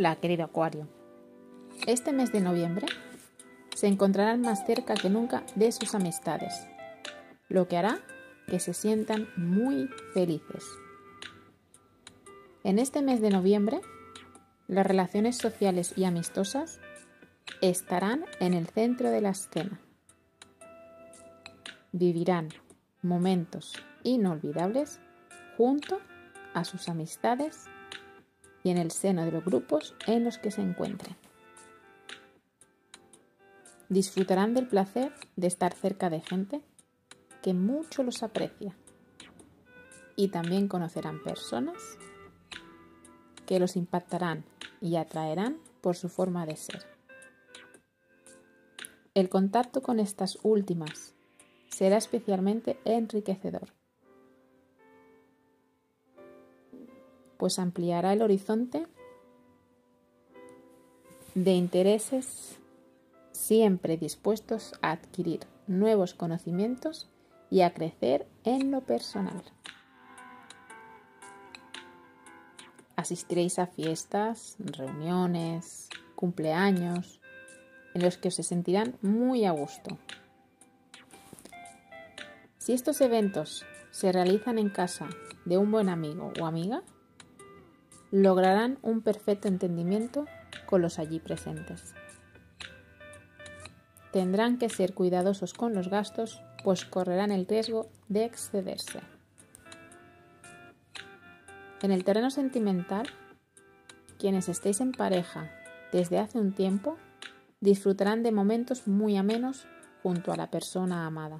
Hola, querido Acuario. Este mes de noviembre se encontrarán más cerca que nunca de sus amistades, lo que hará que se sientan muy felices. En este mes de noviembre, las relaciones sociales y amistosas estarán en el centro de la escena. Vivirán momentos inolvidables junto a sus amistades y en el seno de los grupos en los que se encuentren. Disfrutarán del placer de estar cerca de gente que mucho los aprecia y también conocerán personas que los impactarán y atraerán por su forma de ser. El contacto con estas últimas será especialmente enriquecedor, pues ampliará el horizonte de intereses siempre dispuestos a adquirir nuevos conocimientos y a crecer en lo personal. Asistiréis a fiestas, reuniones, cumpleaños, en los que os se sentirán muy a gusto. Si estos eventos se realizan en casa de un buen amigo o amiga, lograrán un perfecto entendimiento con los allí presentes. Tendrán que ser cuidadosos con los gastos, pues correrán el riesgo de excederse. En el terreno sentimental, quienes estéis en pareja desde hace un tiempo disfrutarán de momentos muy amenos junto a la persona amada.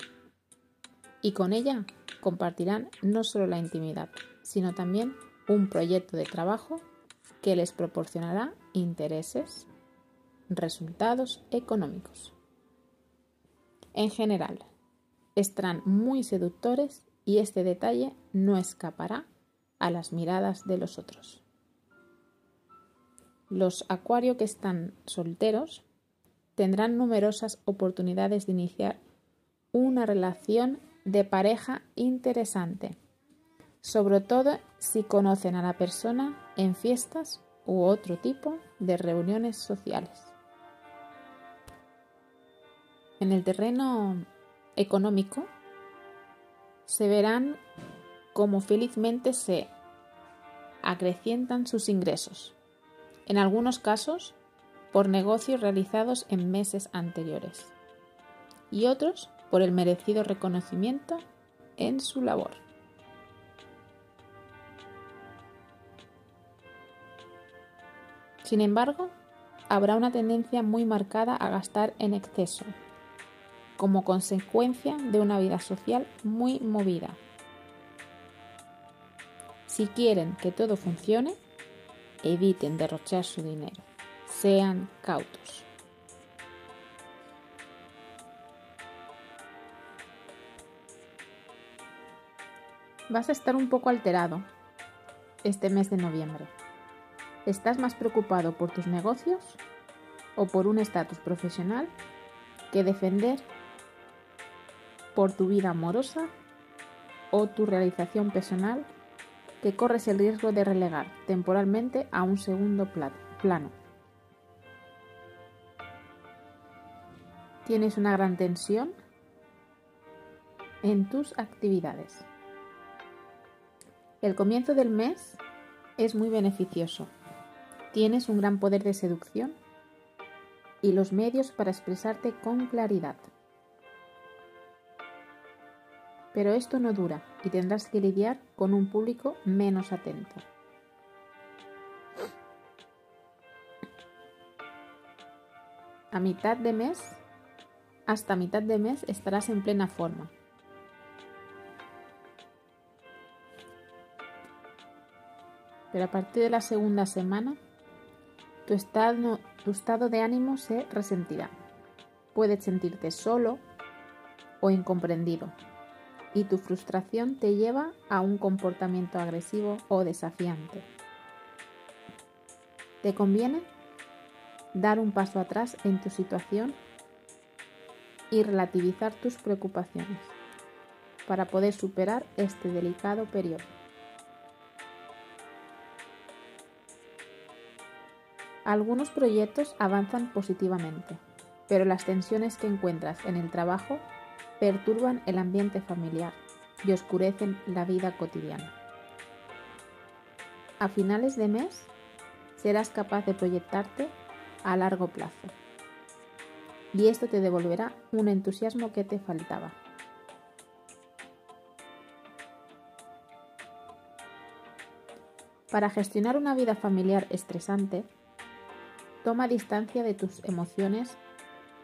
Y con ella compartirán no solo la intimidad, sino también un proyecto de trabajo que les proporcionará intereses, resultados económicos. En general, estarán muy seductores y este detalle no escapará a las miradas de los otros. Los acuario que están solteros tendrán numerosas oportunidades de iniciar una relación de pareja interesante, sobre todo si conocen a la persona en fiestas u otro tipo de reuniones sociales. En el terreno económico se verán cómo felizmente se acrecientan sus ingresos, en algunos casos por negocios realizados en meses anteriores y otros por el merecido reconocimiento en su labor. Sin embargo, habrá una tendencia muy marcada a gastar en exceso como consecuencia de una vida social muy movida. Si quieren que todo funcione, eviten derrochar su dinero. Sean cautos. Vas a estar un poco alterado este mes de noviembre. ¿Estás más preocupado por tus negocios o por un estatus profesional que defender por tu vida amorosa o tu realización personal que corres el riesgo de relegar temporalmente a un segundo plano. Tienes una gran tensión en tus actividades. El comienzo del mes es muy beneficioso. Tienes un gran poder de seducción y los medios para expresarte con claridad. Pero esto no dura y tendrás que lidiar con un público menos atento. A mitad de mes, hasta mitad de mes estarás en plena forma. Pero a partir de la segunda semana, tu estado, de ánimo se resentirá. Puedes sentirte solo o incomprendido y tu frustración te lleva a un comportamiento agresivo o desafiante. ¿Te conviene dar un paso atrás en tu situación y relativizar tus preocupaciones para poder superar este delicado periodo? Algunos proyectos avanzan positivamente, pero las tensiones que encuentras en el trabajo perturban el ambiente familiar y oscurecen la vida cotidiana. A finales de mes serás capaz de proyectarte a largo plazo y esto te devolverá un entusiasmo que te faltaba. Para gestionar una vida familiar estresante, toma distancia de tus emociones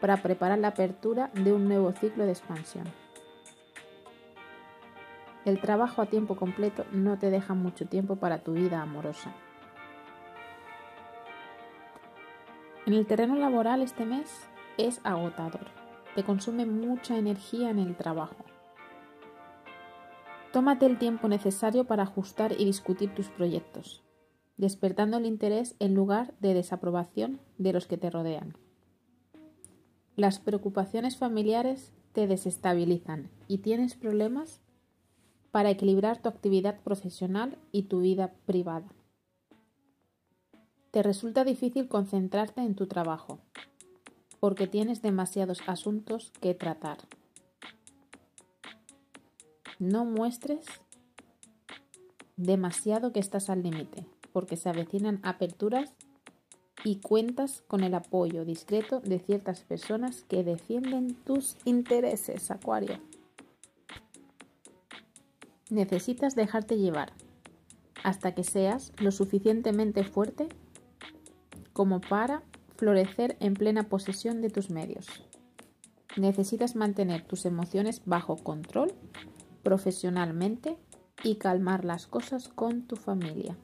para preparar la apertura de un nuevo ciclo de expansión. El trabajo a tiempo completo no te deja mucho tiempo para tu vida amorosa. En el terreno laboral este mes es agotador, te consume mucha energía en el trabajo. Tómate el tiempo necesario para ajustar y discutir tus proyectos, despertando el interés en lugar de desaprobación de los que te rodean. Las preocupaciones familiares te desestabilizan y tienes problemas para equilibrar tu actividad profesional y tu vida privada. Te resulta difícil concentrarte en tu trabajo porque tienes demasiados asuntos que tratar. No muestres demasiado que estás al límite, porque se avecinan aperturas y cuentas con el apoyo discreto de ciertas personas que defienden tus intereses, Acuario. Necesitas dejarte llevar hasta que seas lo suficientemente fuerte como para florecer en plena posesión de tus medios. Necesitas mantener tus emociones bajo control profesionalmente y calmar las cosas con tu familia.